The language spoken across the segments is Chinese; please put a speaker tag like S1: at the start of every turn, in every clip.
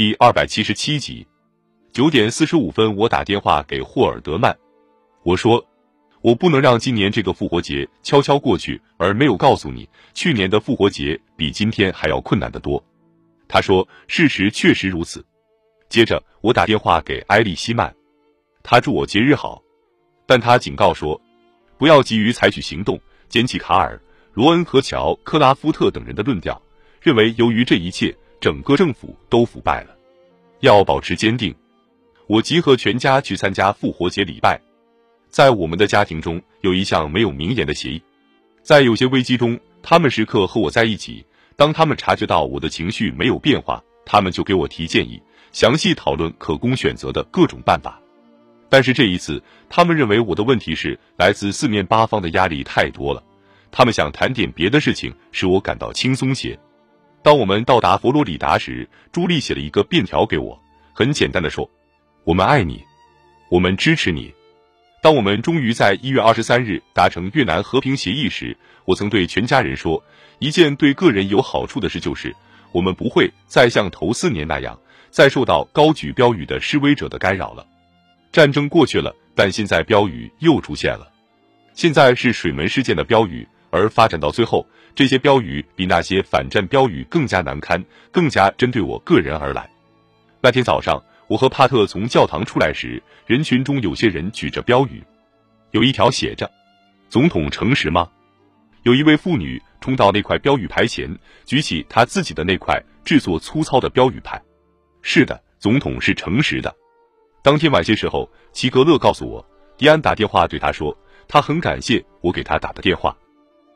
S1: 第二百七十七集，九点四十五分，我打电话给霍尔德曼，我说，我不能让今年这个复活节悄悄过去，而没有告诉你，去年的复活节比今天还要困难得多。他说，事实确实如此。接着，我打电话给埃利希曼，他祝我节日好，但他警告说，不要急于采取行动。捡起卡尔、罗恩和乔·克拉夫特等人的论调，认为由于这一切。整个政府都腐败了，要保持坚定。我集合全家去参加复活节礼拜。在我们的家庭中，有一项没有名言的协议。在有些危机中，他们时刻和我在一起。当他们察觉到我的情绪没有变化，他们就给我提建议，详细讨论可供选择的各种办法。但是这一次，他们认为我的问题是来自四面八方的压力太多了。他们想谈点别的事情，使我感到轻松些。当我们到达佛罗里达时，朱莉写了一个便条给我，很简单的说：“我们爱你，我们支持你。”当我们终于在一月二十三日达成越南和平协议时，我曾对全家人说：“一件对个人有好处的事就是，我们不会再像头四年那样，再受到高举标语的示威者的干扰了。战争过去了，但现在标语又出现了，现在是水门事件的标语。”而发展到最后，这些标语比那些反战标语更加难堪，更加针对我个人而来。那天早上，我和帕特从教堂出来时，人群中有些人举着标语，有一条写着：“总统诚实吗？”有一位妇女冲到那块标语牌前，举起她自己的那块制作粗糙的标语牌。是的，总统是诚实的。当天晚些时候，齐格勒告诉我，迪安打电话对他说，他很感谢我给他打的电话。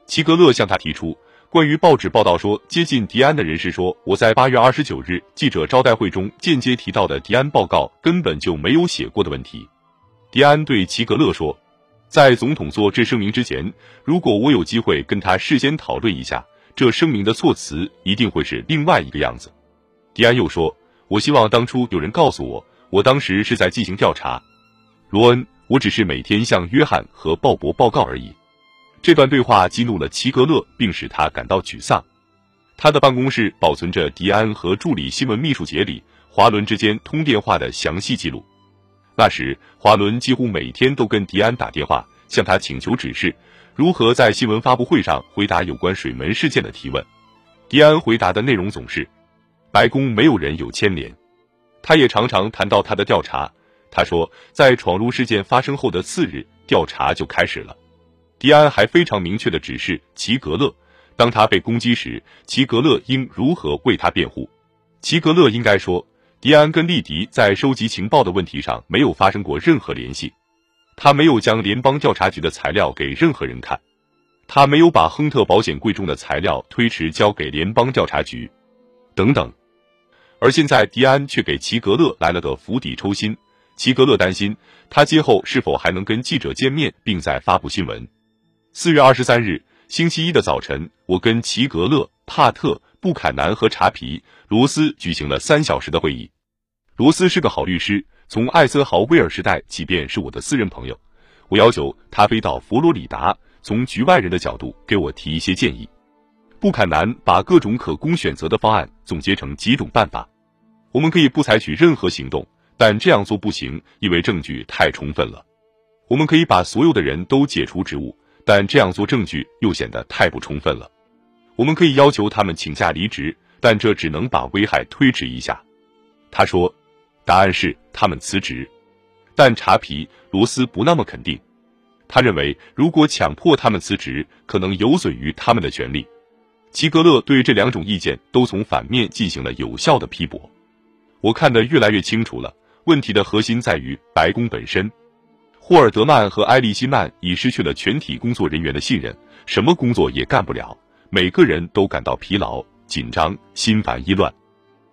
S1: 齐格勒向他提出关于报纸报道说接近迪安的人士说我在八月二十九日记者招待会中间接提到的迪安报告根本就没有写过的问题。迪安对齐格勒说，在总统做这声明之前，如果我有机会跟他事先讨论一下，这声明的措辞一定会是另外一个样子。迪安又说，我希望当初有人告诉我，我当时是在进行调查。罗恩，我只是每天向约翰和鲍勃报告而已。这段对话激怒了齐格勒，并使他感到沮丧。他的办公室保存着迪安和助理新闻秘书杰里·华伦之间通电话的详细记录。那时，华伦几乎每天都跟迪安打电话，向他请求指示如何在新闻发布会上回答有关水门事件的提问。迪安回答的内容总是：“白宫没有人有牵连。”他也常常谈到他的调查。他说，在闯入事件发生后的次日，调查就开始了。迪安还非常明确的指示齐格勒，当他被攻击时，齐格勒应如何为他辩护。齐格勒应该说，迪安跟利迪在收集情报的问题上没有发生过任何联系，他没有将联邦调查局的材料给任何人看，他没有把亨特保险柜中的材料推迟交给联邦调查局，等等。而现在，迪安却给齐格勒来了个釜底抽薪。齐格勒担心他今后是否还能跟记者见面，并在发布新闻。四月二十三日，星期一的早晨，我跟齐格勒、帕特、布坎南和查皮、罗斯举行了三小时的会议。罗斯是个好律师，从艾森豪威尔时代即便是我的私人朋友。我要求他飞到佛罗里达，从局外人的角度给我提一些建议。布坎南把各种可供选择的方案总结成几种办法。我们可以不采取任何行动，但这样做不行，因为证据太充分了。我们可以把所有的人都解除职务。但这样做证据又显得太不充分了。我们可以要求他们请假离职，但这只能把危害推迟一下。他说，答案是他们辞职。但查皮罗斯不那么肯定。他认为，如果强迫他们辞职，可能有损于他们的权利。齐格勒对这两种意见都从反面进行了有效的批驳。我看得越来越清楚了，问题的核心在于白宫本身。霍尔德曼和埃利希曼已失去了全体工作人员的信任，什么工作也干不了。每个人都感到疲劳、紧张、心烦意乱。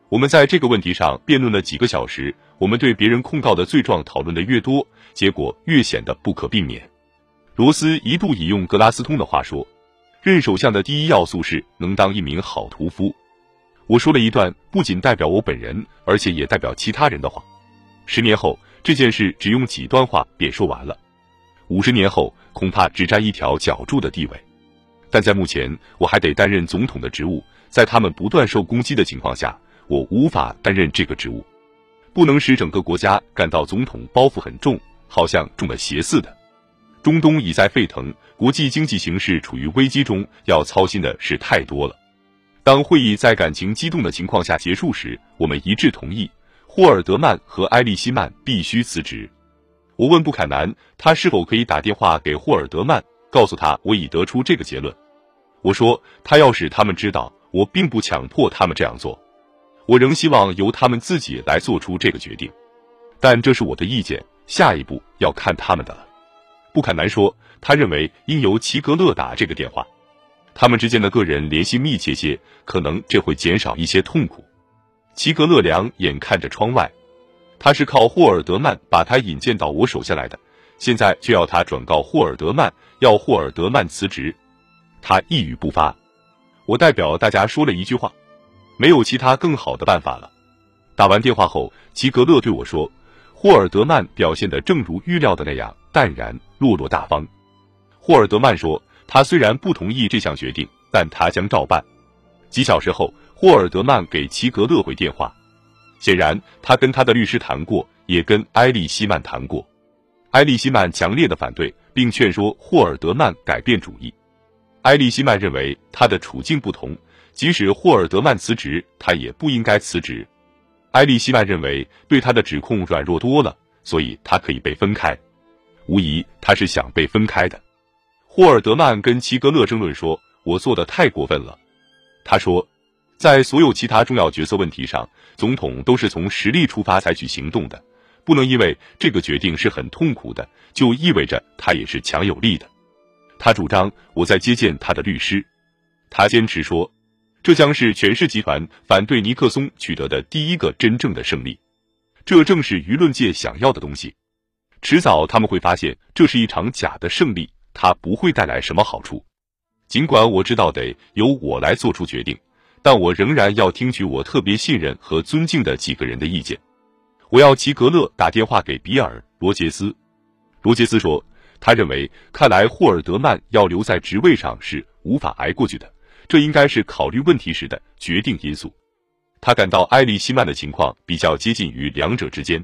S1: 我们在这个问题上辩论了几个小时。我们对别人控告的罪状讨论的越多，结果越显得不可避免。罗斯一度引用格拉斯通的话说：“任首相的第一要素是能当一名好屠夫。”我说了一段不仅代表我本人，而且也代表其他人的话。十年后。这件事只用几段话便说完了。五十年后，恐怕只占一条脚柱的地位。但在目前，我还得担任总统的职务。在他们不断受攻击的情况下，我无法担任这个职务，不能使整个国家感到总统包袱很重，好像中了邪似的。中东已在沸腾，国际经济形势处于危机中，要操心的事太多了。当会议在感情激动的情况下结束时，我们一致同意，霍尔德曼和埃利希曼必须辞职。我问布坎南，他是否可以打电话给霍尔德曼，告诉他我已得出这个结论。我说，他要使他们知道，我并不强迫他们这样做，我仍希望由他们自己来做出这个决定。但这是我的意见，下一步要看他们的了。布坎南说，他认为应由齐格勒打这个电话。他们之间的个人联系密切些，可能这会减少一些痛苦。齐格勒良眼看着窗外，他是靠霍尔德曼把他引荐到我手下来的，现在却要他转告霍尔德曼，要霍尔德曼辞职。他一语不发。我代表大家说了一句话：没有其他更好的办法了。打完电话后，齐格勒对我说：“霍尔德曼表现得正如预料的那样淡然落落大方。”霍尔德曼说。他虽然不同意这项决定，但他将照办。几小时后，霍尔德曼给齐格勒回电话，显然他跟他的律师谈过，也跟埃利希曼谈过。埃利希曼强烈的反对，并劝说霍尔德曼改变主意。埃利希曼认为他的处境不同，即使霍尔德曼辞职，他也不应该辞职。埃利希曼认为对他的指控软弱多了，所以他可以被分开。无疑，他是想被分开的。霍尔德曼跟齐格勒争论说：“我做的太过分了。”他说：“在所有其他重要决策问题上，总统都是从实力出发采取行动的，不能因为这个决定是很痛苦的，就意味着他也是强有力的。”他主张我在接见他的律师。他坚持说：“这将是权势集团反对尼克松取得的第一个真正的胜利，这正是舆论界想要的东西。迟早他们会发现这是一场假的胜利。”它不会带来什么好处，尽管我知道得由我来做出决定，但我仍然要听取我特别信任和尊敬的几个人的意见。我要齐格勒打电话给比尔·罗杰斯。罗杰斯说，他认为看来霍尔德曼要留在职位上是无法挨过去的，这应该是考虑问题时的决定因素。他感到埃利希曼的情况比较接近于两者之间。